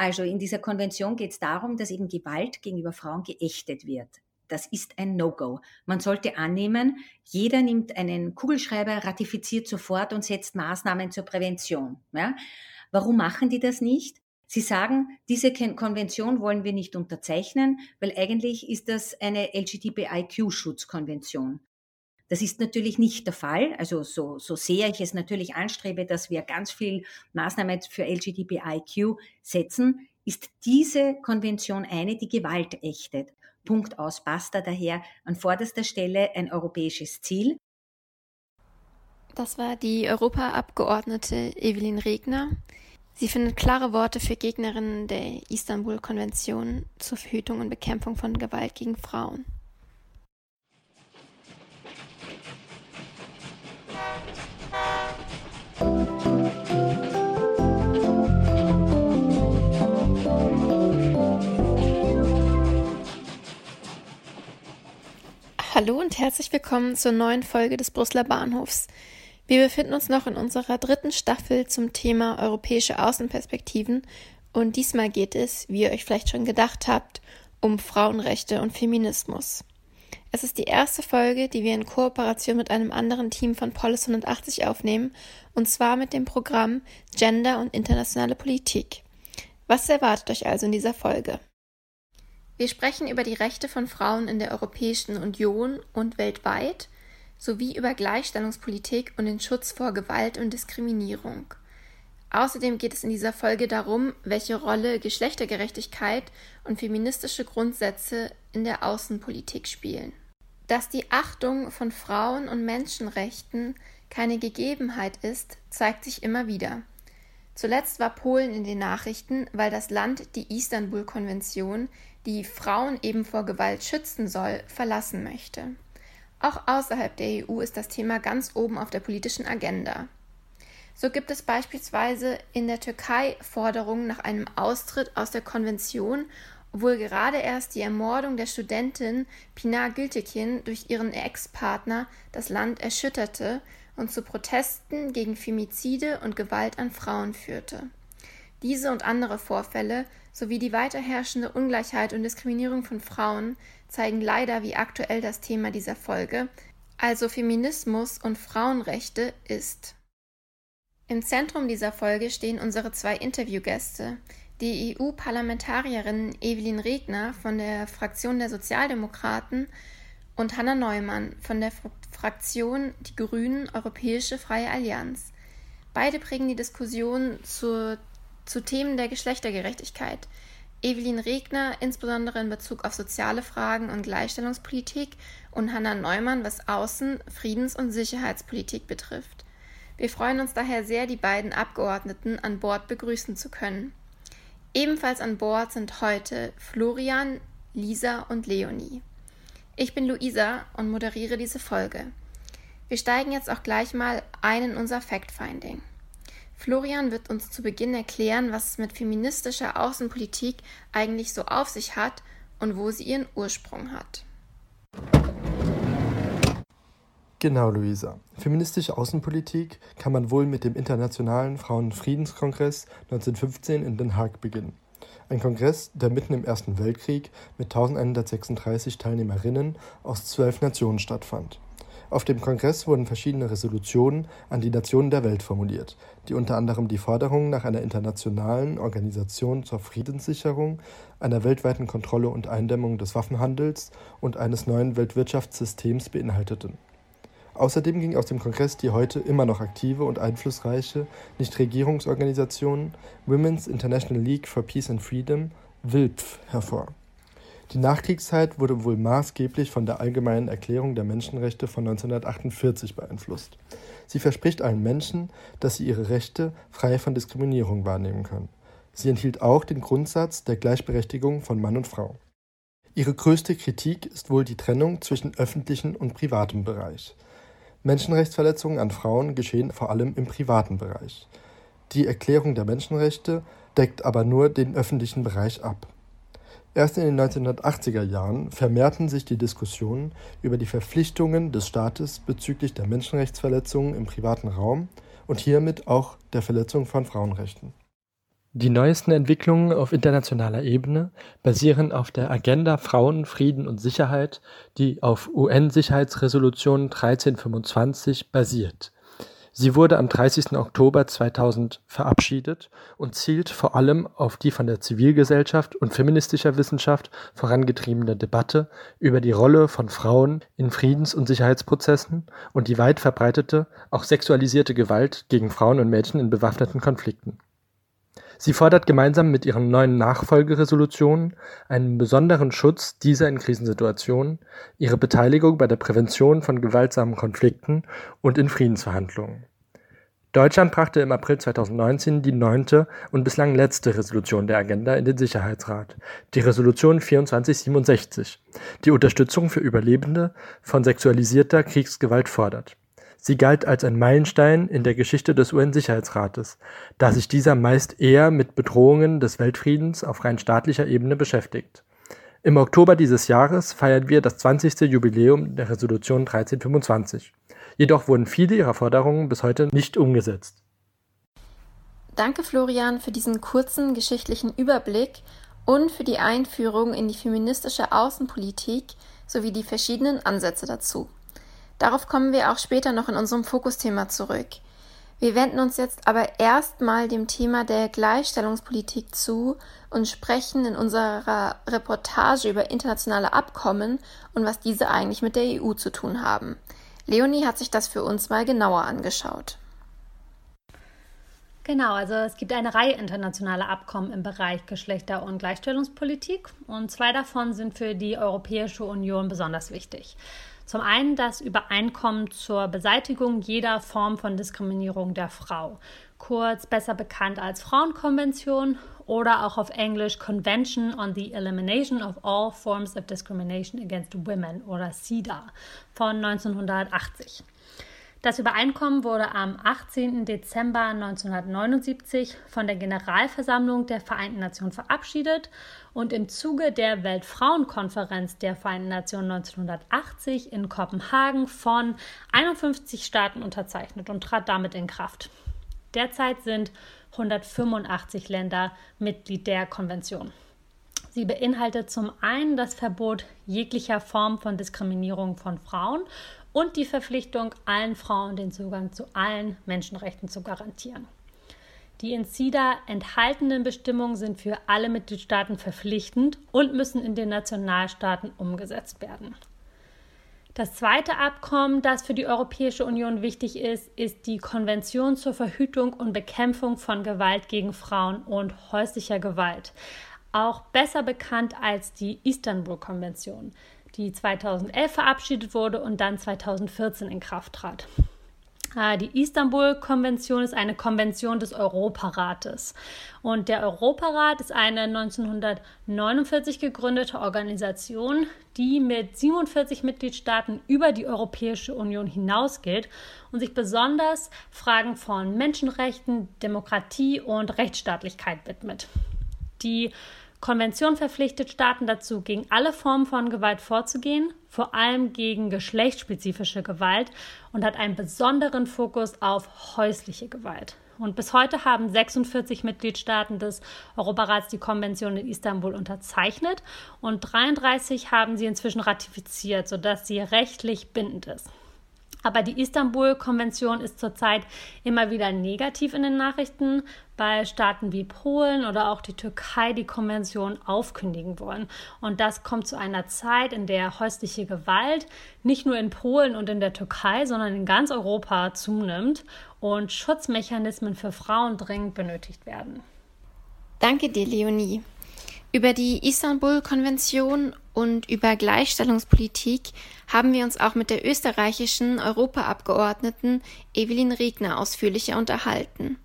Also in dieser Konvention geht es darum, dass eben Gewalt gegenüber Frauen geächtet wird. Das ist ein No-Go. Man sollte annehmen, jeder nimmt einen Kugelschreiber, ratifiziert sofort und setzt Maßnahmen zur Prävention. Ja? Warum machen die das nicht? Sie sagen, diese Konvention wollen wir nicht unterzeichnen, weil eigentlich ist das eine LGBTIQ-Schutzkonvention. Das ist natürlich nicht der Fall. Also so, so sehr ich es natürlich anstrebe, dass wir ganz viel Maßnahmen für LGBTIQ setzen, ist diese Konvention eine, die Gewalt ächtet. Punkt aus, basta daher an vorderster Stelle ein europäisches Ziel. Das war die Europaabgeordnete Evelyn Regner. Sie findet klare Worte für Gegnerinnen der Istanbul-Konvention zur Verhütung und Bekämpfung von Gewalt gegen Frauen. Hallo und herzlich willkommen zur neuen Folge des Brüsseler Bahnhofs. Wir befinden uns noch in unserer dritten Staffel zum Thema europäische Außenperspektiven und diesmal geht es, wie ihr euch vielleicht schon gedacht habt, um Frauenrechte und Feminismus. Es ist die erste Folge, die wir in Kooperation mit einem anderen Team von Polis 180 aufnehmen, und zwar mit dem Programm Gender und internationale Politik. Was erwartet euch also in dieser Folge? Wir sprechen über die Rechte von Frauen in der Europäischen Union und weltweit sowie über Gleichstellungspolitik und den Schutz vor Gewalt und Diskriminierung. Außerdem geht es in dieser Folge darum, welche Rolle Geschlechtergerechtigkeit und feministische Grundsätze in der Außenpolitik spielen. Dass die Achtung von Frauen und Menschenrechten keine Gegebenheit ist, zeigt sich immer wieder. Zuletzt war Polen in den Nachrichten, weil das Land die Istanbul-Konvention, die Frauen eben vor Gewalt schützen soll, verlassen möchte. Auch außerhalb der EU ist das Thema ganz oben auf der politischen Agenda. So gibt es beispielsweise in der Türkei Forderungen nach einem Austritt aus der Konvention, obwohl gerade erst die Ermordung der Studentin Pinar Gültekin durch ihren Ex-Partner das Land erschütterte und zu Protesten gegen Femizide und Gewalt an Frauen führte. Diese und andere Vorfälle sowie die weiter herrschende Ungleichheit und Diskriminierung von Frauen zeigen leider, wie aktuell das Thema dieser Folge, also Feminismus und Frauenrechte, ist. Im Zentrum dieser Folge stehen unsere zwei Interviewgäste, die EU-Parlamentarierin Evelyn Regner von der Fraktion der Sozialdemokraten und Hanna Neumann von der Fraktion Die Grünen Europäische Freie Allianz. Beide prägen die Diskussion zur, zu Themen der Geschlechtergerechtigkeit. Evelyn Regner insbesondere in Bezug auf soziale Fragen und Gleichstellungspolitik und Hanna Neumann, was Außen-, Friedens- und Sicherheitspolitik betrifft. Wir freuen uns daher sehr, die beiden Abgeordneten an Bord begrüßen zu können. Ebenfalls an Bord sind heute Florian, Lisa und Leonie. Ich bin Luisa und moderiere diese Folge. Wir steigen jetzt auch gleich mal ein in unser Fact-Finding. Florian wird uns zu Beginn erklären, was es mit feministischer Außenpolitik eigentlich so auf sich hat und wo sie ihren Ursprung hat. Genau, Luisa. Feministische Außenpolitik kann man wohl mit dem Internationalen Frauenfriedenskongress 1915 in Den Haag beginnen. Ein Kongress, der mitten im Ersten Weltkrieg mit 1136 Teilnehmerinnen aus zwölf Nationen stattfand. Auf dem Kongress wurden verschiedene Resolutionen an die Nationen der Welt formuliert, die unter anderem die Forderung nach einer internationalen Organisation zur Friedenssicherung, einer weltweiten Kontrolle und Eindämmung des Waffenhandels und eines neuen Weltwirtschaftssystems beinhalteten Außerdem ging aus dem Kongress die heute immer noch aktive und einflussreiche Nichtregierungsorganisation Women's International League for Peace and Freedom (WILPF) hervor. Die Nachkriegszeit wurde wohl maßgeblich von der Allgemeinen Erklärung der Menschenrechte von 1948 beeinflusst. Sie verspricht allen Menschen, dass sie ihre Rechte frei von Diskriminierung wahrnehmen können. Sie enthielt auch den Grundsatz der Gleichberechtigung von Mann und Frau. Ihre größte Kritik ist wohl die Trennung zwischen öffentlichem und privatem Bereich. Menschenrechtsverletzungen an Frauen geschehen vor allem im privaten Bereich. Die Erklärung der Menschenrechte deckt aber nur den öffentlichen Bereich ab. Erst in den 1980er Jahren vermehrten sich die Diskussionen über die Verpflichtungen des Staates bezüglich der Menschenrechtsverletzungen im privaten Raum und hiermit auch der Verletzung von Frauenrechten. Die neuesten Entwicklungen auf internationaler Ebene basieren auf der Agenda Frauen, Frieden und Sicherheit, die auf UN-Sicherheitsresolution 1325 basiert. Sie wurde am 30. Oktober 2000 verabschiedet und zielt vor allem auf die von der Zivilgesellschaft und feministischer Wissenschaft vorangetriebene Debatte über die Rolle von Frauen in Friedens- und Sicherheitsprozessen und die weit verbreitete, auch sexualisierte Gewalt gegen Frauen und Mädchen in bewaffneten Konflikten. Sie fordert gemeinsam mit ihren neuen Nachfolgeresolutionen einen besonderen Schutz dieser in Krisensituationen, ihre Beteiligung bei der Prävention von gewaltsamen Konflikten und in Friedensverhandlungen. Deutschland brachte im April 2019 die neunte und bislang letzte Resolution der Agenda in den Sicherheitsrat, die Resolution 2467, die Unterstützung für Überlebende von sexualisierter Kriegsgewalt fordert Sie galt als ein Meilenstein in der Geschichte des UN-Sicherheitsrates, da sich dieser meist eher mit Bedrohungen des Weltfriedens auf rein staatlicher Ebene beschäftigt. Im Oktober dieses Jahres feiern wir das 20. Jubiläum der Resolution 1325. Jedoch wurden viele ihrer Forderungen bis heute nicht umgesetzt. Danke, Florian, für diesen kurzen geschichtlichen Überblick und für die Einführung in die feministische Außenpolitik sowie die verschiedenen Ansätze dazu. Darauf kommen wir auch später noch in unserem Fokusthema zurück. Wir wenden uns jetzt aber erstmal dem Thema der Gleichstellungspolitik zu und sprechen in unserer Reportage über internationale Abkommen und was diese eigentlich mit der EU zu tun haben. Leonie hat sich das für uns mal genauer angeschaut. Genau, also es gibt eine Reihe internationaler Abkommen im Bereich Geschlechter- und Gleichstellungspolitik und zwei davon sind für die Europäische Union besonders wichtig. Zum einen das Übereinkommen zur Beseitigung jeder Form von Diskriminierung der Frau, kurz besser bekannt als Frauenkonvention oder auch auf Englisch Convention on the Elimination of All Forms of Discrimination Against Women oder CEDA von 1980. Das Übereinkommen wurde am 18. Dezember 1979 von der Generalversammlung der Vereinten Nationen verabschiedet und im Zuge der Weltfrauenkonferenz der Vereinten Nationen 1980 in Kopenhagen von 51 Staaten unterzeichnet und trat damit in Kraft. Derzeit sind 185 Länder Mitglied der Konvention. Sie beinhaltet zum einen das Verbot jeglicher Form von Diskriminierung von Frauen und die Verpflichtung, allen Frauen den Zugang zu allen Menschenrechten zu garantieren. Die in CIDA enthaltenen Bestimmungen sind für alle Mitgliedstaaten verpflichtend und müssen in den Nationalstaaten umgesetzt werden. Das zweite Abkommen, das für die Europäische Union wichtig ist, ist die Konvention zur Verhütung und Bekämpfung von Gewalt gegen Frauen und häuslicher Gewalt, auch besser bekannt als die Istanbul-Konvention die 2011 verabschiedet wurde und dann 2014 in Kraft trat. Äh, die Istanbul-Konvention ist eine Konvention des Europarates. Und der Europarat ist eine 1949 gegründete Organisation, die mit 47 Mitgliedstaaten über die Europäische Union hinausgeht und sich besonders Fragen von Menschenrechten, Demokratie und Rechtsstaatlichkeit widmet. Die Konvention verpflichtet Staaten dazu, gegen alle Formen von Gewalt vorzugehen, vor allem gegen geschlechtsspezifische Gewalt und hat einen besonderen Fokus auf häusliche Gewalt. Und bis heute haben 46 Mitgliedstaaten des Europarats die Konvention in Istanbul unterzeichnet und 33 haben sie inzwischen ratifiziert, sodass sie rechtlich bindend ist. Aber die Istanbul-Konvention ist zurzeit immer wieder negativ in den Nachrichten, weil Staaten wie Polen oder auch die Türkei die Konvention aufkündigen wollen. Und das kommt zu einer Zeit, in der häusliche Gewalt nicht nur in Polen und in der Türkei, sondern in ganz Europa zunimmt und Schutzmechanismen für Frauen dringend benötigt werden. Danke dir, Leonie. Über die Istanbul-Konvention und über Gleichstellungspolitik haben wir uns auch mit der österreichischen Europaabgeordneten Evelyn Regner ausführlicher unterhalten.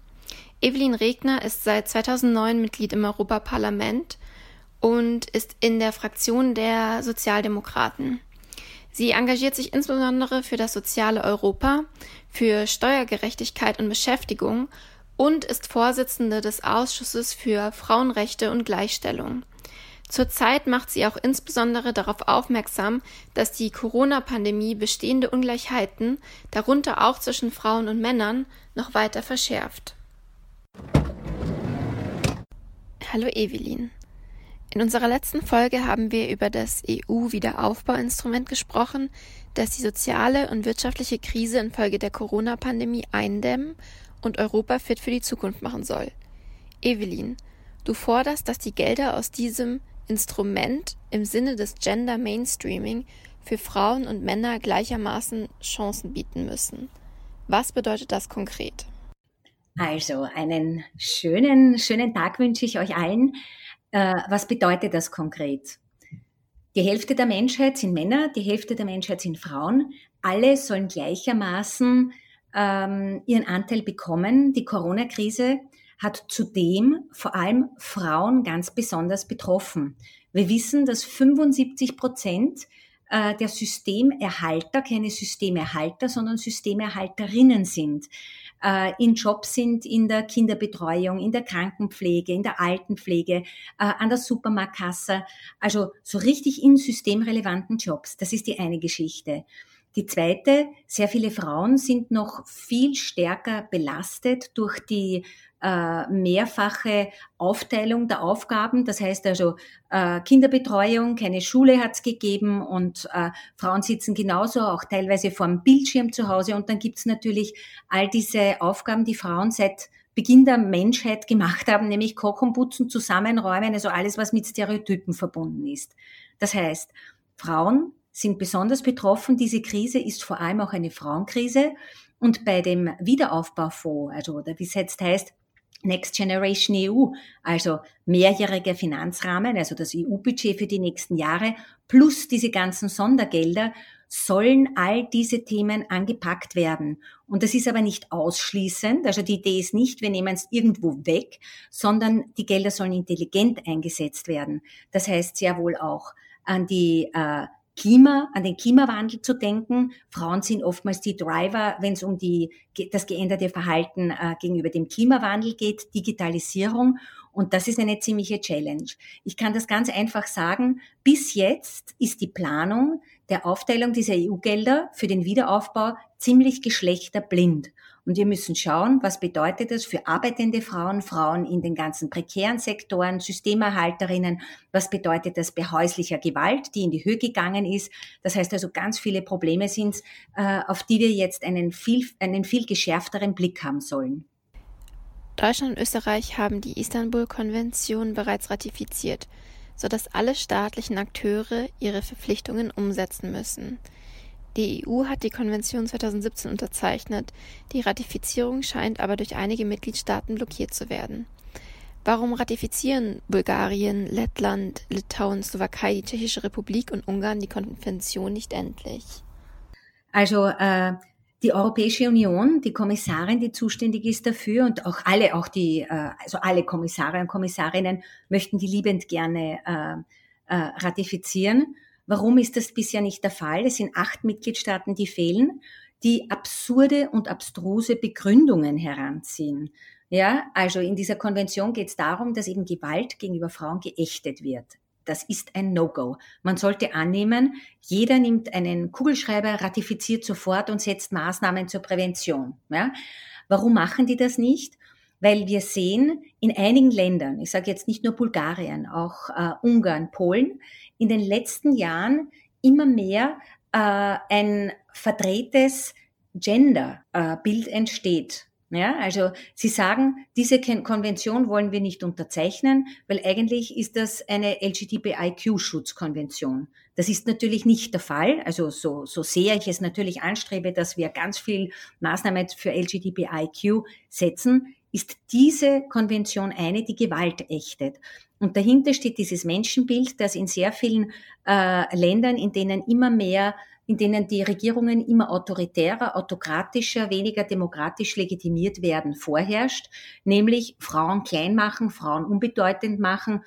Evelyn Regner ist seit 2009 Mitglied im Europaparlament und ist in der Fraktion der Sozialdemokraten. Sie engagiert sich insbesondere für das soziale Europa, für Steuergerechtigkeit und Beschäftigung und ist Vorsitzende des Ausschusses für Frauenrechte und Gleichstellung. Zurzeit macht sie auch insbesondere darauf aufmerksam, dass die Corona-Pandemie bestehende Ungleichheiten, darunter auch zwischen Frauen und Männern, noch weiter verschärft. Hallo Evelyn. In unserer letzten Folge haben wir über das EU-Wiederaufbauinstrument gesprochen, das die soziale und wirtschaftliche Krise infolge der Corona-Pandemie eindämmen und Europa fit für die Zukunft machen soll. Evelyn, du forderst, dass die Gelder aus diesem Instrument im Sinne des Gender Mainstreaming für Frauen und Männer gleichermaßen Chancen bieten müssen. Was bedeutet das konkret? Also, einen schönen, schönen Tag wünsche ich euch allen. Äh, was bedeutet das konkret? Die Hälfte der Menschheit sind Männer, die Hälfte der Menschheit sind Frauen. Alle sollen gleichermaßen ähm, ihren Anteil bekommen. Die Corona-Krise hat zudem vor allem Frauen ganz besonders betroffen. Wir wissen, dass 75 Prozent äh, der Systemerhalter keine Systemerhalter, sondern Systemerhalterinnen sind äh, in Jobs sind in der Kinderbetreuung, in der Krankenpflege, in der Altenpflege, äh, an der Supermarktkasse, also so richtig in systemrelevanten Jobs. Das ist die eine Geschichte. Die zweite, sehr viele Frauen sind noch viel stärker belastet durch die äh, mehrfache Aufteilung der Aufgaben. Das heißt also äh, Kinderbetreuung, keine Schule hat es gegeben und äh, Frauen sitzen genauso auch teilweise vorm Bildschirm zu Hause. Und dann gibt es natürlich all diese Aufgaben, die Frauen seit Beginn der Menschheit gemacht haben, nämlich Kochen, Putzen, Zusammenräumen, also alles, was mit Stereotypen verbunden ist. Das heißt, Frauen sind besonders betroffen. Diese Krise ist vor allem auch eine Frauenkrise. Und bei dem Wiederaufbaufonds, also oder wie es jetzt heißt, Next Generation EU, also mehrjähriger Finanzrahmen, also das EU-Budget für die nächsten Jahre, plus diese ganzen Sondergelder, sollen all diese Themen angepackt werden. Und das ist aber nicht ausschließend. Also die Idee ist nicht, wir nehmen es irgendwo weg, sondern die Gelder sollen intelligent eingesetzt werden. Das heißt sehr wohl auch an die äh, Klima, an den Klimawandel zu denken. Frauen sind oftmals die Driver, wenn es um die, das geänderte Verhalten äh, gegenüber dem Klimawandel geht, Digitalisierung. Und das ist eine ziemliche Challenge. Ich kann das ganz einfach sagen. Bis jetzt ist die Planung der Aufteilung dieser EU-Gelder für den Wiederaufbau ziemlich geschlechterblind. Und wir müssen schauen, was bedeutet das für arbeitende Frauen, Frauen in den ganzen prekären Sektoren, Systemerhalterinnen, was bedeutet das bei häuslicher Gewalt, die in die Höhe gegangen ist. Das heißt also, ganz viele Probleme sind, äh, auf die wir jetzt einen viel, einen viel geschärfteren Blick haben sollen. Deutschland und Österreich haben die Istanbul-Konvention bereits ratifiziert, sodass alle staatlichen Akteure ihre Verpflichtungen umsetzen müssen. Die EU hat die Konvention 2017 unterzeichnet, die Ratifizierung scheint aber durch einige Mitgliedstaaten blockiert zu werden. Warum ratifizieren Bulgarien, Lettland, Litauen, Slowakei, die Tschechische Republik und Ungarn die Konvention nicht endlich? Also äh, die Europäische Union, die Kommissarin, die zuständig ist dafür und auch alle, auch die, äh, also alle Kommissare und Kommissarinnen möchten die liebend gerne äh, äh, ratifizieren. Warum ist das bisher nicht der Fall? Es sind acht Mitgliedstaaten, die fehlen, die absurde und abstruse Begründungen heranziehen. Ja, also in dieser Konvention geht es darum, dass eben Gewalt gegenüber Frauen geächtet wird. Das ist ein No-Go. Man sollte annehmen, jeder nimmt einen Kugelschreiber, ratifiziert sofort und setzt Maßnahmen zur Prävention. Ja? Warum machen die das nicht? Weil wir sehen, in einigen Ländern, ich sage jetzt nicht nur Bulgarien, auch äh, Ungarn, Polen, in den letzten Jahren immer mehr äh, ein verdrehtes Gender-Bild äh, entsteht. Ja, also Sie sagen, diese Konvention wollen wir nicht unterzeichnen, weil eigentlich ist das eine LGBTIQ-Schutzkonvention. Das ist natürlich nicht der Fall. Also so, so sehr ich es natürlich anstrebe, dass wir ganz viel Maßnahmen für LGBTIQ setzen, ist diese Konvention eine, die Gewalt ächtet. Und dahinter steht dieses Menschenbild, das in sehr vielen äh, Ländern, in denen immer mehr, in denen die Regierungen immer autoritärer, autokratischer, weniger demokratisch legitimiert werden, vorherrscht, nämlich Frauen klein machen, Frauen unbedeutend machen,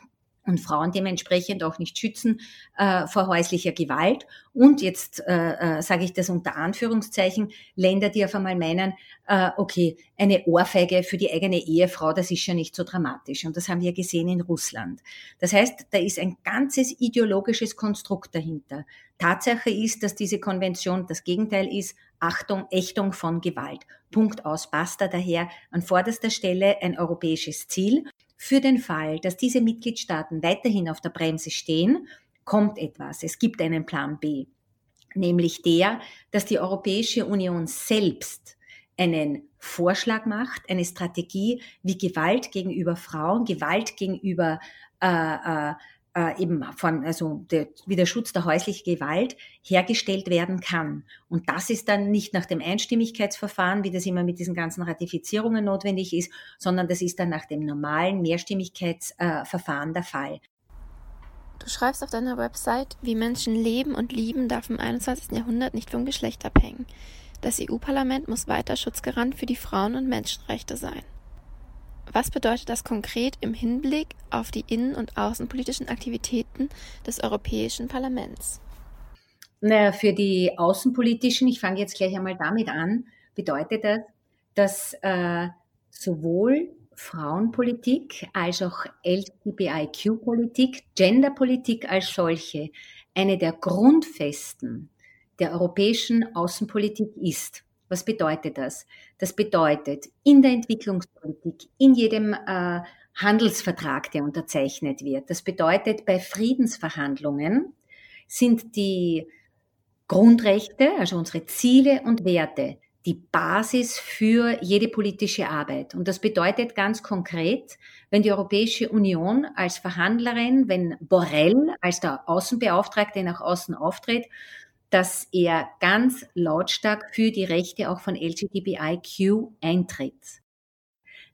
und Frauen dementsprechend auch nicht schützen äh, vor häuslicher Gewalt. Und jetzt äh, äh, sage ich das unter Anführungszeichen, Länder, die auf einmal meinen, äh, okay, eine Ohrfeige für die eigene Ehefrau, das ist ja nicht so dramatisch. Und das haben wir gesehen in Russland. Das heißt, da ist ein ganzes ideologisches Konstrukt dahinter. Tatsache ist, dass diese Konvention das Gegenteil ist, Achtung, Ächtung von Gewalt. Punkt aus, basta daher an vorderster Stelle ein europäisches Ziel. Für den Fall, dass diese Mitgliedstaaten weiterhin auf der Bremse stehen, kommt etwas. Es gibt einen Plan B, nämlich der, dass die Europäische Union selbst einen Vorschlag macht, eine Strategie, wie Gewalt gegenüber Frauen, Gewalt gegenüber äh, äh, äh, eben von, also der, wie der Schutz der häuslichen Gewalt hergestellt werden kann. Und das ist dann nicht nach dem Einstimmigkeitsverfahren, wie das immer mit diesen ganzen Ratifizierungen notwendig ist, sondern das ist dann nach dem normalen Mehrstimmigkeitsverfahren äh, der Fall. Du schreibst auf deiner Website, wie Menschen leben und lieben darf im 21. Jahrhundert nicht vom Geschlecht abhängen. Das EU-Parlament muss weiter Schutzgarant für die Frauen- und Menschenrechte sein. Was bedeutet das konkret im Hinblick auf die innen- und außenpolitischen Aktivitäten des Europäischen Parlaments? Naja, für die außenpolitischen, ich fange jetzt gleich einmal damit an, bedeutet das, dass äh, sowohl Frauenpolitik als auch LGBTIQ-Politik, Genderpolitik als solche eine der Grundfesten der europäischen Außenpolitik ist. Was bedeutet das? Das bedeutet, in der Entwicklungspolitik, in jedem äh, Handelsvertrag, der unterzeichnet wird, das bedeutet, bei Friedensverhandlungen sind die Grundrechte, also unsere Ziele und Werte, die Basis für jede politische Arbeit. Und das bedeutet ganz konkret, wenn die Europäische Union als Verhandlerin, wenn Borrell als der Außenbeauftragte nach außen auftritt dass er ganz lautstark für die Rechte auch von LGBTIQ eintritt.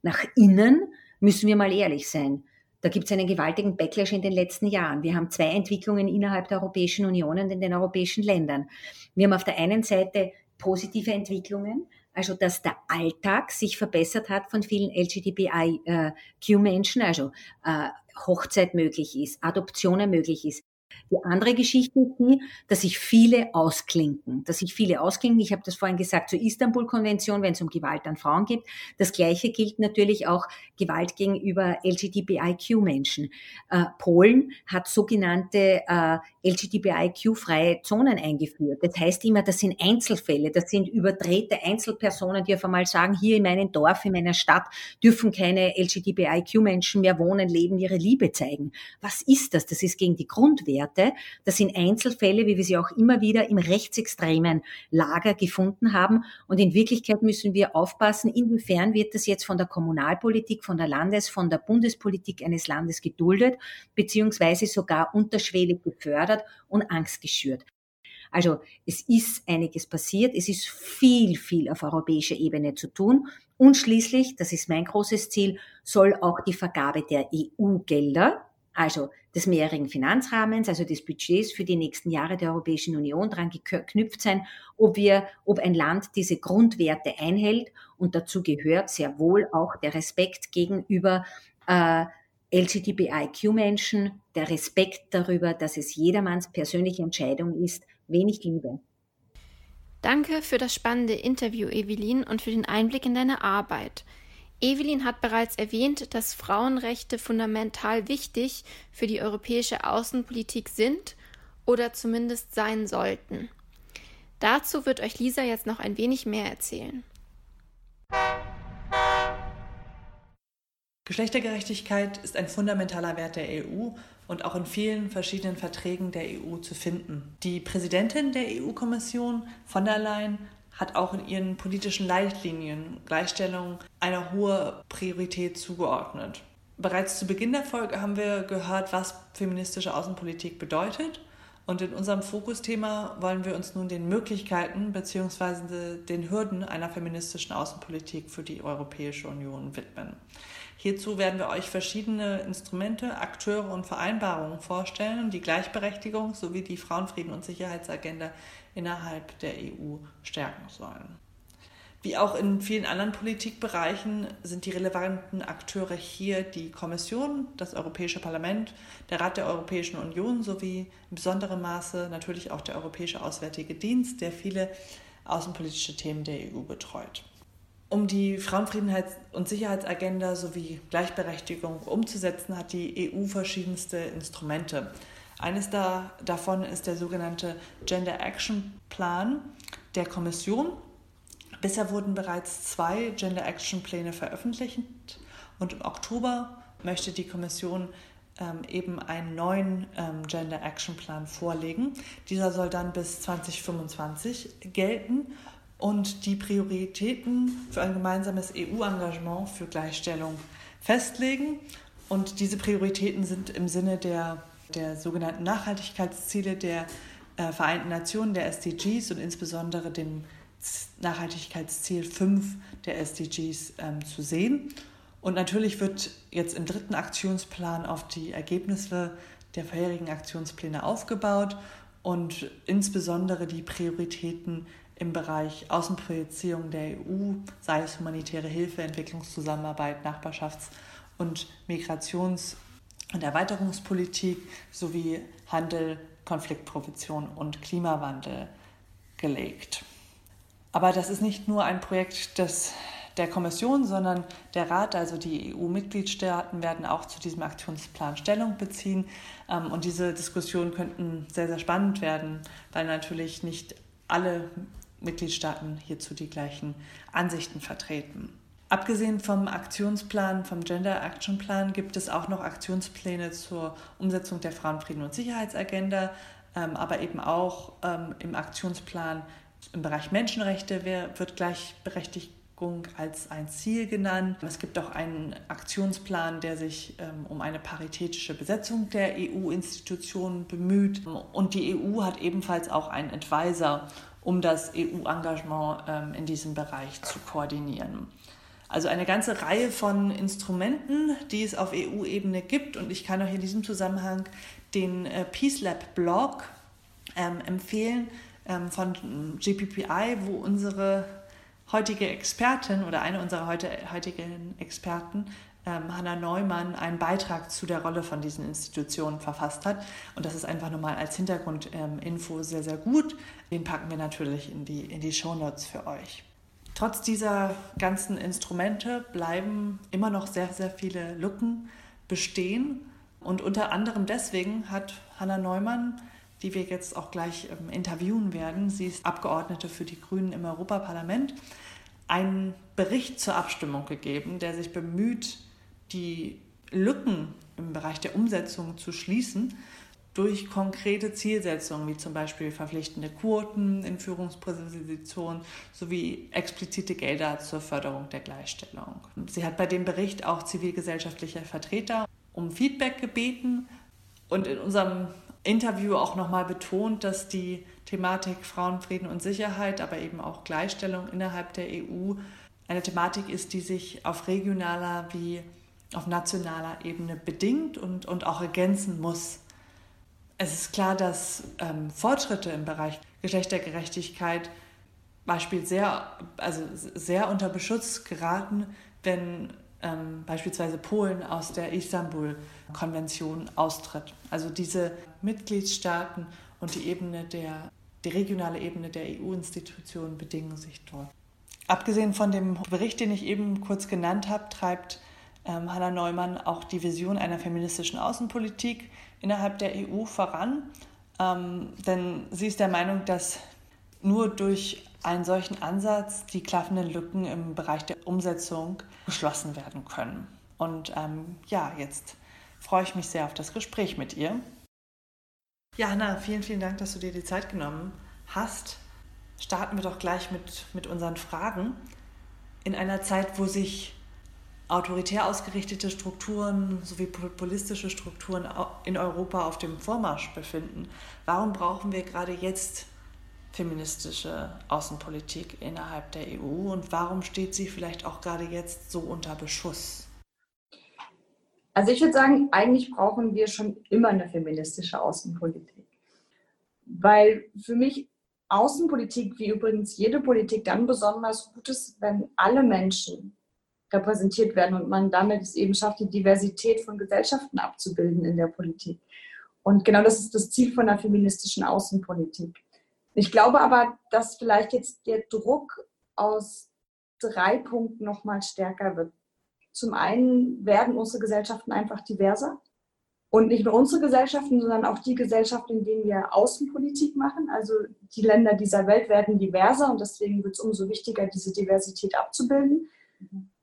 Nach innen müssen wir mal ehrlich sein. Da gibt es einen gewaltigen Backlash in den letzten Jahren. Wir haben zwei Entwicklungen innerhalb der Europäischen Union und in den europäischen Ländern. Wir haben auf der einen Seite positive Entwicklungen, also dass der Alltag sich verbessert hat von vielen LGBTIQ-Menschen, also äh, Hochzeit möglich ist, Adoptionen möglich ist, die andere Geschichte ist die, dass sich viele ausklinken, dass sich viele ausklinken. Ich habe das vorhin gesagt zur Istanbul-Konvention, wenn es um Gewalt an Frauen geht. Das Gleiche gilt natürlich auch Gewalt gegenüber LGBTIQ-Menschen. Äh, Polen hat sogenannte äh, LGBTIQ-freie Zonen eingeführt. Das heißt immer, das sind Einzelfälle, das sind überdrehte Einzelpersonen, die auf einmal sagen, hier in meinem Dorf, in meiner Stadt dürfen keine LGBTIQ-Menschen mehr wohnen, leben, ihre Liebe zeigen. Was ist das? Das ist gegen die Grundwerte Werte. Das sind Einzelfälle, wie wir sie auch immer wieder im rechtsextremen Lager gefunden haben. Und in Wirklichkeit müssen wir aufpassen, inwiefern wird das jetzt von der Kommunalpolitik, von der Landes-, von der Bundespolitik eines Landes geduldet, beziehungsweise sogar unterschwellig gefördert und Angst geschürt. Also es ist einiges passiert, es ist viel, viel auf europäischer Ebene zu tun. Und schließlich, das ist mein großes Ziel, soll auch die Vergabe der EU-Gelder, also des mehrjährigen Finanzrahmens, also des Budgets für die nächsten Jahre der Europäischen Union daran geknüpft sein, ob wir, ob ein Land diese Grundwerte einhält und dazu gehört sehr wohl auch der Respekt gegenüber äh, LGBTIQ-Menschen, der Respekt darüber, dass es jedermanns persönliche Entscheidung ist, wen ich liebe. Danke für das spannende Interview, Evelyn, und für den Einblick in deine Arbeit. Evelyn hat bereits erwähnt, dass Frauenrechte fundamental wichtig für die europäische Außenpolitik sind oder zumindest sein sollten. Dazu wird euch Lisa jetzt noch ein wenig mehr erzählen. Geschlechtergerechtigkeit ist ein fundamentaler Wert der EU und auch in vielen verschiedenen Verträgen der EU zu finden. Die Präsidentin der EU-Kommission von der Leyen hat auch in ihren politischen Leitlinien Gleichstellung eine hohe Priorität zugeordnet. Bereits zu Beginn der Folge haben wir gehört, was feministische Außenpolitik bedeutet. Und in unserem Fokusthema wollen wir uns nun den Möglichkeiten bzw. den Hürden einer feministischen Außenpolitik für die Europäische Union widmen. Hierzu werden wir euch verschiedene Instrumente, Akteure und Vereinbarungen vorstellen, die Gleichberechtigung sowie die Frauenfrieden- und Sicherheitsagenda innerhalb der EU stärken sollen. Wie auch in vielen anderen Politikbereichen sind die relevanten Akteure hier die Kommission, das Europäische Parlament, der Rat der Europäischen Union sowie in besonderem Maße natürlich auch der Europäische Auswärtige Dienst, der viele außenpolitische Themen der EU betreut. Um die Frauenfriedenheits- und Sicherheitsagenda sowie Gleichberechtigung umzusetzen, hat die EU verschiedenste Instrumente. Eines da, davon ist der sogenannte Gender Action Plan der Kommission. Bisher wurden bereits zwei Gender Action Pläne veröffentlicht und im Oktober möchte die Kommission ähm, eben einen neuen ähm, Gender Action Plan vorlegen. Dieser soll dann bis 2025 gelten und die Prioritäten für ein gemeinsames EU-Engagement für Gleichstellung festlegen. Und diese Prioritäten sind im Sinne der, der sogenannten Nachhaltigkeitsziele der äh, Vereinten Nationen, der SDGs und insbesondere dem Nachhaltigkeitsziel 5 der SDGs ähm, zu sehen. Und natürlich wird jetzt im dritten Aktionsplan auf die Ergebnisse der vorherigen Aktionspläne aufgebaut und insbesondere die Prioritäten im Bereich Außenprojizierung der EU, sei es humanitäre Hilfe, Entwicklungszusammenarbeit, Nachbarschafts- und Migrations- und Erweiterungspolitik sowie Handel, Konfliktprävention und Klimawandel gelegt. Aber das ist nicht nur ein Projekt des der Kommission, sondern der Rat, also die EU-Mitgliedstaaten, werden auch zu diesem Aktionsplan Stellung beziehen. Ähm, und diese Diskussionen könnten sehr, sehr spannend werden, weil natürlich nicht alle Mitgliedstaaten hierzu die gleichen Ansichten vertreten. Abgesehen vom Aktionsplan, vom Gender Action Plan, gibt es auch noch Aktionspläne zur Umsetzung der Frauenfrieden- und Sicherheitsagenda, ähm, aber eben auch ähm, im Aktionsplan im Bereich Menschenrechte wird gleichberechtigt als ein Ziel genannt. Es gibt auch einen Aktionsplan, der sich ähm, um eine paritätische Besetzung der EU-Institutionen bemüht. Und die EU hat ebenfalls auch einen Advisor, um das EU-Engagement ähm, in diesem Bereich zu koordinieren. Also eine ganze Reihe von Instrumenten, die es auf EU-Ebene gibt. Und ich kann euch in diesem Zusammenhang den äh, Peace Lab Blog ähm, empfehlen ähm, von GPPI, wo unsere heutige Expertin oder eine unserer heute, heutigen Experten, ähm, Hanna Neumann, einen Beitrag zu der Rolle von diesen Institutionen verfasst hat. Und das ist einfach nochmal als Hintergrundinfo ähm, sehr, sehr gut. Den packen wir natürlich in die, in die Shownotes für euch. Trotz dieser ganzen Instrumente bleiben immer noch sehr, sehr viele Lücken bestehen. Und unter anderem deswegen hat Hanna Neumann die wir jetzt auch gleich ähm, interviewen werden. Sie ist Abgeordnete für die Grünen im Europaparlament. Einen Bericht zur Abstimmung gegeben, der sich bemüht, die Lücken im Bereich der Umsetzung zu schließen durch konkrete Zielsetzungen, wie zum Beispiel verpflichtende Quoten in Führungspositionen sowie explizite Gelder zur Förderung der Gleichstellung. Sie hat bei dem Bericht auch zivilgesellschaftliche Vertreter um Feedback gebeten und in unserem Interview auch nochmal betont, dass die Thematik Frauenfrieden und Sicherheit, aber eben auch Gleichstellung innerhalb der EU eine Thematik ist, die sich auf regionaler wie auf nationaler Ebene bedingt und, und auch ergänzen muss. Es ist klar, dass ähm, Fortschritte im Bereich Geschlechtergerechtigkeit beispielsweise sehr, also sehr unter Beschutz geraten, wenn ähm, beispielsweise Polen aus der Istanbul-Konvention austritt. Also diese Mitgliedstaaten und die Ebene der die regionale Ebene der EU-Institutionen bedingen sich dort. Abgesehen von dem Bericht, den ich eben kurz genannt habe, treibt ähm, Hanna Neumann auch die Vision einer feministischen Außenpolitik innerhalb der EU voran. Ähm, denn sie ist der Meinung, dass nur durch einen solchen Ansatz die klaffenden Lücken im Bereich der Umsetzung geschlossen werden können. Und ähm, ja, jetzt freue ich mich sehr auf das Gespräch mit ihr. Ja, Hanna, vielen, vielen Dank, dass du dir die Zeit genommen hast. Starten wir doch gleich mit, mit unseren Fragen. In einer Zeit, wo sich autoritär ausgerichtete Strukturen sowie populistische Strukturen in Europa auf dem Vormarsch befinden, warum brauchen wir gerade jetzt feministische Außenpolitik innerhalb der EU und warum steht sie vielleicht auch gerade jetzt so unter Beschuss? Also ich würde sagen, eigentlich brauchen wir schon immer eine feministische Außenpolitik. Weil für mich Außenpolitik, wie übrigens jede Politik, dann besonders gut ist, wenn alle Menschen repräsentiert werden und man damit es eben schafft, die Diversität von Gesellschaften abzubilden in der Politik. Und genau das ist das Ziel von der feministischen Außenpolitik. Ich glaube aber, dass vielleicht jetzt der Druck aus drei Punkten noch mal stärker wird. Zum einen werden unsere Gesellschaften einfach diverser. Und nicht nur unsere Gesellschaften, sondern auch die Gesellschaften, in denen wir Außenpolitik machen. Also die Länder dieser Welt werden diverser und deswegen wird es umso wichtiger, diese Diversität abzubilden.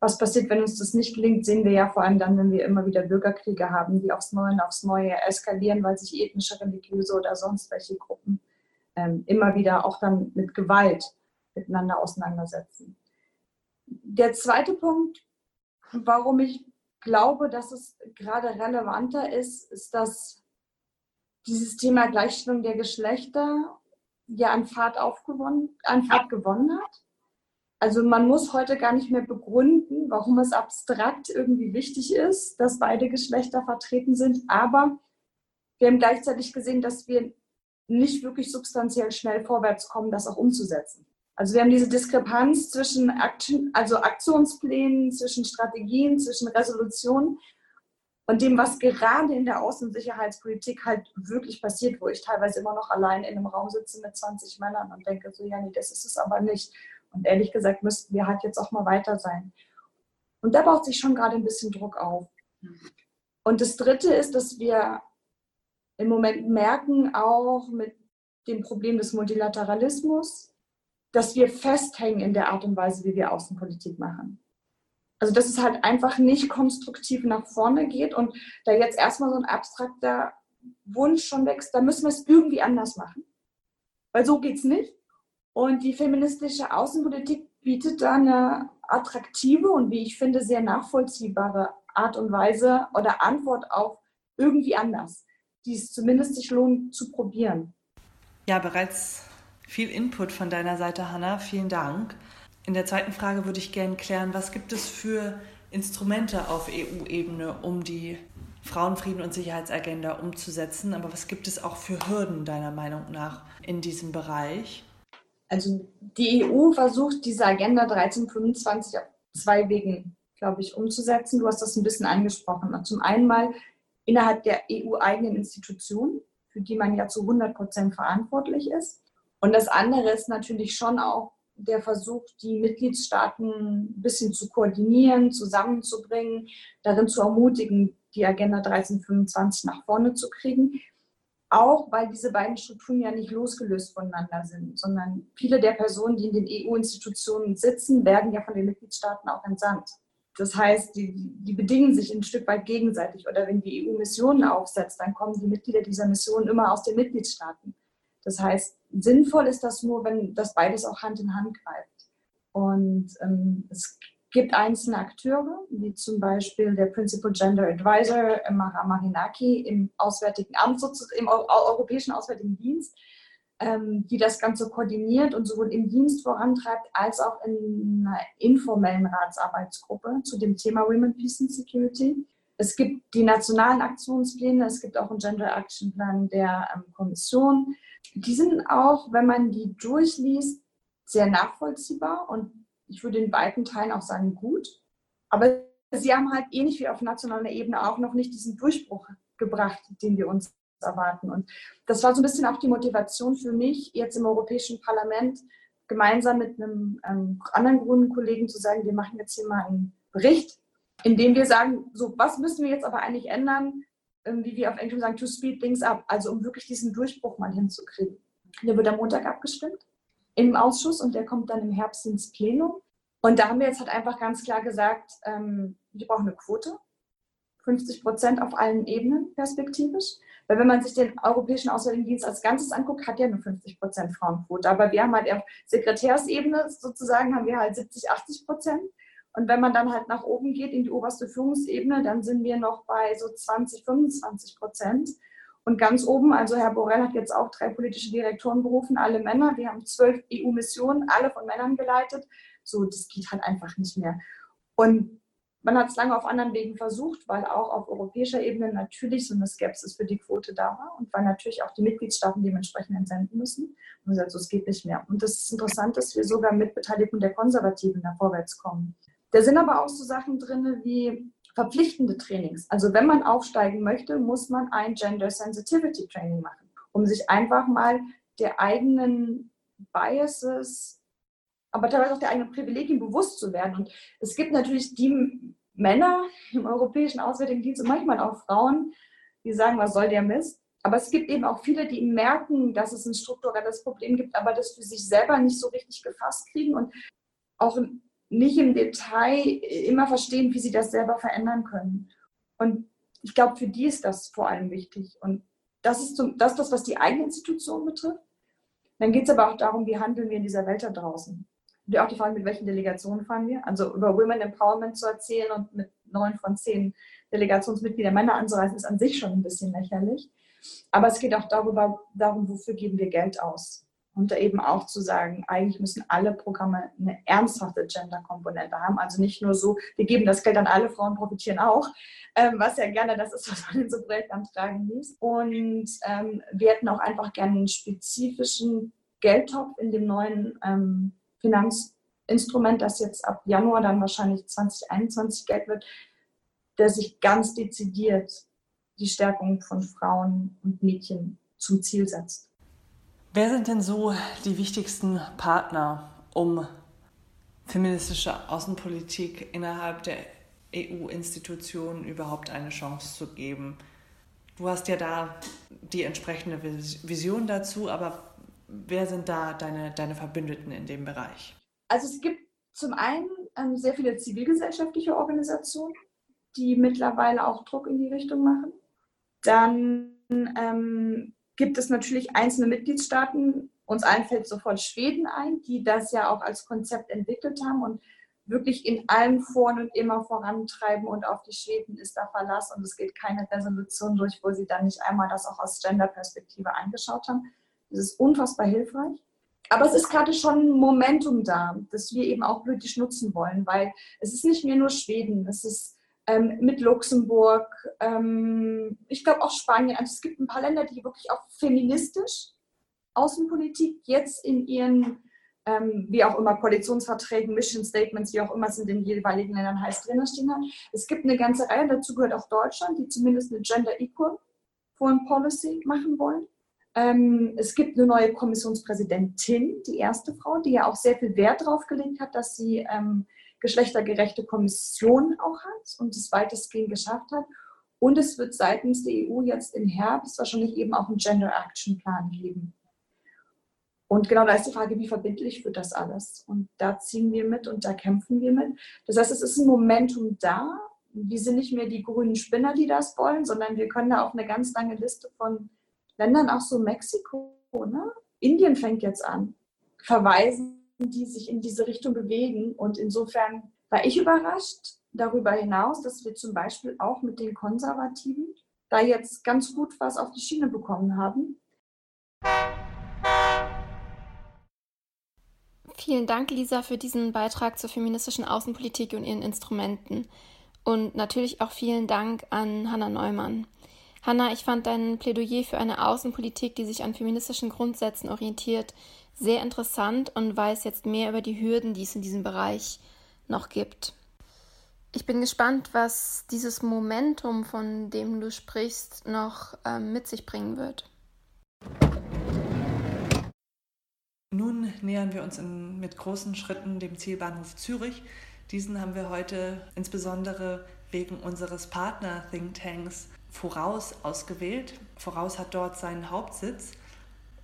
Was passiert, wenn uns das nicht gelingt, sehen wir ja vor allem dann, wenn wir immer wieder Bürgerkriege haben, die aufs Neue und aufs Neue eskalieren, weil sich ethnische, religiöse oder sonst welche Gruppen ähm, immer wieder auch dann mit Gewalt miteinander auseinandersetzen. Der zweite Punkt, warum ich glaube, dass es gerade relevanter ist, ist, dass dieses Thema Gleichstellung der Geschlechter ja an Fahrt, aufgewonnen, an Fahrt gewonnen hat. Also man muss heute gar nicht mehr begründen, warum es abstrakt irgendwie wichtig ist, dass beide Geschlechter vertreten sind. Aber wir haben gleichzeitig gesehen, dass wir nicht wirklich substanziell schnell vorwärts kommen, das auch umzusetzen. Also wir haben diese Diskrepanz zwischen Action, also Aktionsplänen, zwischen Strategien, zwischen Resolutionen und dem, was gerade in der Außen- und Sicherheitspolitik halt wirklich passiert, wo ich teilweise immer noch allein in einem Raum sitze mit 20 Männern und denke so, ja, nee, das ist es aber nicht. Und ehrlich gesagt müssten wir halt jetzt auch mal weiter sein. Und da baut sich schon gerade ein bisschen Druck auf. Und das Dritte ist, dass wir im Moment merken, auch mit dem Problem des Multilateralismus, dass wir festhängen in der Art und Weise, wie wir Außenpolitik machen. Also dass es halt einfach nicht konstruktiv nach vorne geht und da jetzt erstmal so ein abstrakter Wunsch schon wächst, da müssen wir es irgendwie anders machen. Weil so geht es nicht. Und die feministische Außenpolitik bietet da eine attraktive und wie ich finde sehr nachvollziehbare Art und Weise oder Antwort auf irgendwie anders, die es zumindest sich lohnt zu probieren. Ja, bereits viel Input von deiner Seite, Hanna. Vielen Dank. In der zweiten Frage würde ich gerne klären, was gibt es für Instrumente auf EU-Ebene, um die Frauenfrieden- und Sicherheitsagenda umzusetzen, aber was gibt es auch für Hürden deiner Meinung nach in diesem Bereich? Also die EU versucht diese Agenda 1325 auf zwei Wegen, glaube ich, umzusetzen. Du hast das ein bisschen angesprochen. Zum einen mal innerhalb der EU-eigenen Institutionen, für die man ja zu 100 Prozent verantwortlich ist. Und das andere ist natürlich schon auch der Versuch, die Mitgliedstaaten ein bisschen zu koordinieren, zusammenzubringen, darin zu ermutigen, die Agenda 1325 nach vorne zu kriegen. Auch weil diese beiden Strukturen ja nicht losgelöst voneinander sind, sondern viele der Personen, die in den EU-Institutionen sitzen, werden ja von den Mitgliedstaaten auch entsandt. Das heißt, die, die bedingen sich ein Stück weit gegenseitig. Oder wenn die EU Missionen aufsetzt, dann kommen die Mitglieder dieser Missionen immer aus den Mitgliedstaaten. Das heißt, sinnvoll ist das nur, wenn das beides auch Hand in Hand greift. Und ähm, es gibt einzelne Akteure, wie zum Beispiel der Principal Gender Advisor Mahama Hinaki im Auswärtigen Amt, im Europäischen Auswärtigen Dienst, ähm, die das Ganze koordiniert und sowohl im Dienst vorantreibt, als auch in einer informellen Ratsarbeitsgruppe zu dem Thema Women, Peace and Security. Es gibt die nationalen Aktionspläne, es gibt auch einen Gender Action Plan der ähm, Kommission die sind auch, wenn man die durchliest, sehr nachvollziehbar und ich würde in weiten Teilen auch sagen gut. Aber sie haben halt ähnlich wie auf nationaler Ebene auch noch nicht diesen Durchbruch gebracht, den wir uns erwarten. Und das war so ein bisschen auch die Motivation für mich, jetzt im Europäischen Parlament gemeinsam mit einem ähm, anderen grünen Kollegen zu sagen, wir machen jetzt hier mal einen Bericht, in dem wir sagen, so was müssen wir jetzt aber eigentlich ändern, ähm, wie wir auf Englisch sagen, to speed things up, also um wirklich diesen Durchbruch mal hinzukriegen. Der wird am Montag abgestimmt im Ausschuss und der kommt dann im Herbst ins Plenum. Und da haben wir jetzt halt einfach ganz klar gesagt, ähm, wir brauchen eine Quote, 50 Prozent auf allen Ebenen perspektivisch. Weil wenn man sich den Europäischen Auswärtigen Dienst als Ganzes anguckt, hat ja nur 50 Prozent Frauenquote. Aber wir haben halt auf Sekretärsebene sozusagen haben wir halt 70, 80 Prozent. Und wenn man dann halt nach oben geht in die oberste Führungsebene, dann sind wir noch bei so 20, 25 Prozent. Und ganz oben, also Herr Borrell hat jetzt auch drei politische Direktoren berufen, alle Männer. Wir haben zwölf EU-Missionen, alle von Männern geleitet. So, das geht halt einfach nicht mehr. Und man hat es lange auf anderen Wegen versucht, weil auch auf europäischer Ebene natürlich so eine Skepsis für die Quote da war und weil natürlich auch die Mitgliedstaaten dementsprechend entsenden müssen. Und so, es geht nicht mehr. Und das ist interessant, dass wir sogar mit Beteiligung der Konservativen da vorwärts kommen. Da sind aber auch so Sachen drin wie verpflichtende Trainings. Also wenn man aufsteigen möchte, muss man ein Gender Sensitivity Training machen, um sich einfach mal der eigenen Biases, aber teilweise auch der eigenen Privilegien bewusst zu werden. Und es gibt natürlich die Männer im Europäischen Auswärtigen Dienst und manchmal auch Frauen, die sagen, was soll der Mist? Aber es gibt eben auch viele, die merken, dass es ein strukturelles Problem gibt, aber das für sich selber nicht so richtig gefasst kriegen und auch nicht im Detail immer verstehen, wie sie das selber verändern können. Und ich glaube, für die ist das vor allem wichtig. Und das ist, zum, das, das, was die eigene Institution betrifft. Dann geht es aber auch darum, wie handeln wir in dieser Welt da draußen. Und auch die Frage, mit welchen Delegationen fahren wir? Also über Women Empowerment zu erzählen und mit neun von zehn Delegationsmitgliedern Männer anzureisen, ist an sich schon ein bisschen lächerlich. Aber es geht auch darüber, darum, wofür geben wir Geld aus. Und da eben auch zu sagen, eigentlich müssen alle Programme eine ernsthafte Gender-Komponente haben. Also nicht nur so, wir geben das Geld an alle, Frauen profitieren auch, ähm, was ja gerne das ist, was man in so Projektanfragen liest. Und ähm, wir hätten auch einfach gerne einen spezifischen Geldtopf in dem neuen ähm, Finanzinstrument, das jetzt ab Januar dann wahrscheinlich 2021 Geld wird, der sich ganz dezidiert die Stärkung von Frauen und Mädchen zum Ziel setzt. Wer sind denn so die wichtigsten Partner, um feministische Außenpolitik innerhalb der EU-Institutionen überhaupt eine Chance zu geben? Du hast ja da die entsprechende Vision dazu, aber wer sind da deine, deine Verbündeten in dem Bereich? Also es gibt zum einen ähm, sehr viele zivilgesellschaftliche Organisationen, die mittlerweile auch Druck in die Richtung machen. Dann ähm, gibt es natürlich einzelne Mitgliedstaaten, uns allen fällt sofort Schweden ein, die das ja auch als Konzept entwickelt haben und wirklich in allen Foren und immer vorantreiben und auf die Schweden ist da Verlass und es geht keine Resolution durch, wo sie dann nicht einmal das auch aus Gender-Perspektive angeschaut haben. Das ist unfassbar hilfreich. Aber es ist gerade schon ein Momentum da, das wir eben auch politisch nutzen wollen, weil es ist nicht mehr nur Schweden, es ist ähm, mit Luxemburg, ähm, ich glaube auch Spanien. Also es gibt ein paar Länder, die wirklich auch feministisch Außenpolitik jetzt in ihren, ähm, wie auch immer, Koalitionsverträgen, Mission Statements, wie auch immer es in den jeweiligen Ländern heißt, drin stehen haben. Es gibt eine ganze Reihe, dazu gehört auch Deutschland, die zumindest eine Gender Equal Foreign Policy machen wollen. Ähm, es gibt eine neue Kommissionspräsidentin, die erste Frau, die ja auch sehr viel Wert darauf gelegt hat, dass sie ähm, geschlechtergerechte Kommission auch hat und es weitestgehend geschafft hat. Und es wird seitens der EU jetzt im Herbst wahrscheinlich eben auch einen Gender Action Plan geben. Und genau da ist die Frage, wie verbindlich wird das alles? Und da ziehen wir mit und da kämpfen wir mit. Das heißt, es ist ein Momentum da. Wir sind nicht mehr die grünen Spinner, die das wollen, sondern wir können da auch eine ganz lange Liste von Ländern, auch so Mexiko, ne? Indien fängt jetzt an, verweisen die sich in diese Richtung bewegen. Und insofern war ich überrascht darüber hinaus, dass wir zum Beispiel auch mit den Konservativen da jetzt ganz gut was auf die Schiene bekommen haben. Vielen Dank, Lisa, für diesen Beitrag zur feministischen Außenpolitik und ihren Instrumenten. Und natürlich auch vielen Dank an Hanna Neumann. Hanna, ich fand dein Plädoyer für eine Außenpolitik, die sich an feministischen Grundsätzen orientiert, sehr interessant und weiß jetzt mehr über die Hürden, die es in diesem Bereich noch gibt. Ich bin gespannt, was dieses Momentum, von dem du sprichst, noch ähm, mit sich bringen wird. Nun nähern wir uns in, mit großen Schritten dem Zielbahnhof Zürich. Diesen haben wir heute insbesondere wegen unseres Partner-Thinktanks Voraus ausgewählt. Voraus hat dort seinen Hauptsitz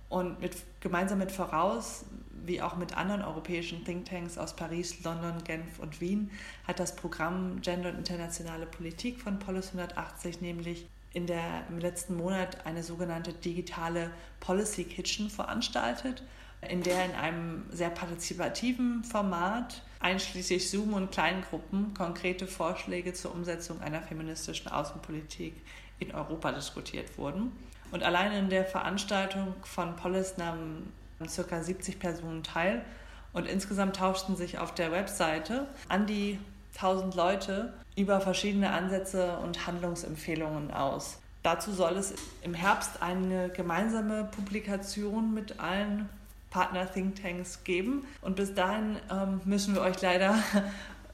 und mit, gemeinsam mit Voraus, wie auch mit anderen europäischen Thinktanks aus Paris, London, Genf und Wien, hat das Programm Gender und internationale Politik von Polis 180 nämlich in der, im letzten Monat eine sogenannte digitale Policy Kitchen veranstaltet, in der in einem sehr partizipativen Format, einschließlich Zoom und Kleingruppen, konkrete Vorschläge zur Umsetzung einer feministischen Außenpolitik in Europa diskutiert wurden. Und allein in der Veranstaltung von Polis nahmen ca. 70 Personen teil. Und insgesamt tauschten sich auf der Webseite an die 1000 Leute über verschiedene Ansätze und Handlungsempfehlungen aus. Dazu soll es im Herbst eine gemeinsame Publikation mit allen Partner-Thinktanks geben. Und bis dahin ähm, müssen wir euch leider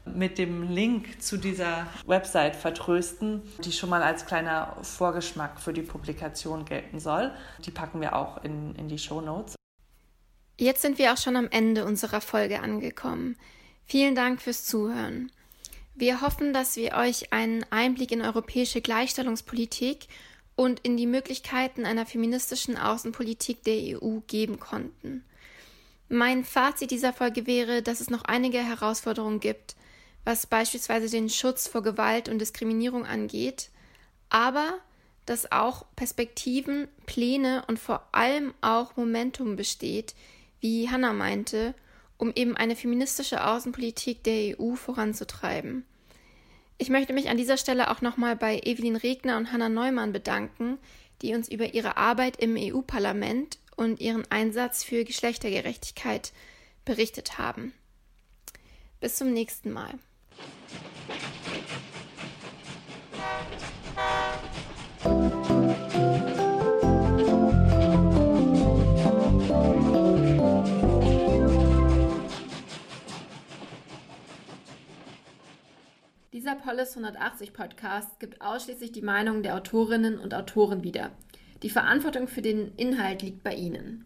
mit dem Link zu dieser Website vertrösten, die schon mal als kleiner Vorgeschmack für die Publikation gelten soll. Die packen wir auch in, in die Show Notes. Jetzt sind wir auch schon am Ende unserer Folge angekommen. Vielen Dank fürs Zuhören. Wir hoffen, dass wir euch einen Einblick in europäische Gleichstellungspolitik und in die Möglichkeiten einer feministischen Außenpolitik der EU geben konnten. Mein Fazit dieser Folge wäre, dass es noch einige Herausforderungen gibt, was beispielsweise den Schutz vor Gewalt und Diskriminierung angeht, aber dass auch Perspektiven, Pläne und vor allem auch Momentum besteht, wie Hannah meinte, um eben eine feministische Außenpolitik der EU voranzutreiben. Ich möchte mich an dieser Stelle auch nochmal bei Evelyn Regner und Hannah Neumann bedanken, die uns über ihre Arbeit im EU-Parlament und ihren Einsatz für Geschlechtergerechtigkeit berichtet haben. Bis zum nächsten Mal. Dieser Polis 180 Podcast gibt ausschließlich die Meinung der Autorinnen und Autoren wieder. Die Verantwortung für den Inhalt liegt bei Ihnen.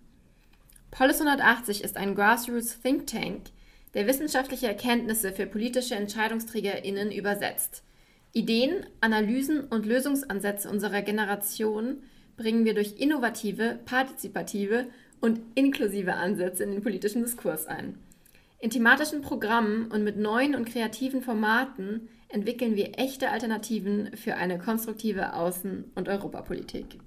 Polis 180 ist ein Grassroots Think Tank, der wissenschaftliche Erkenntnisse für politische EntscheidungsträgerInnen übersetzt. Ideen, Analysen und Lösungsansätze unserer Generation bringen wir durch innovative, partizipative und inklusive Ansätze in den politischen Diskurs ein. In thematischen Programmen und mit neuen und kreativen Formaten entwickeln wir echte Alternativen für eine konstruktive Außen- und Europapolitik.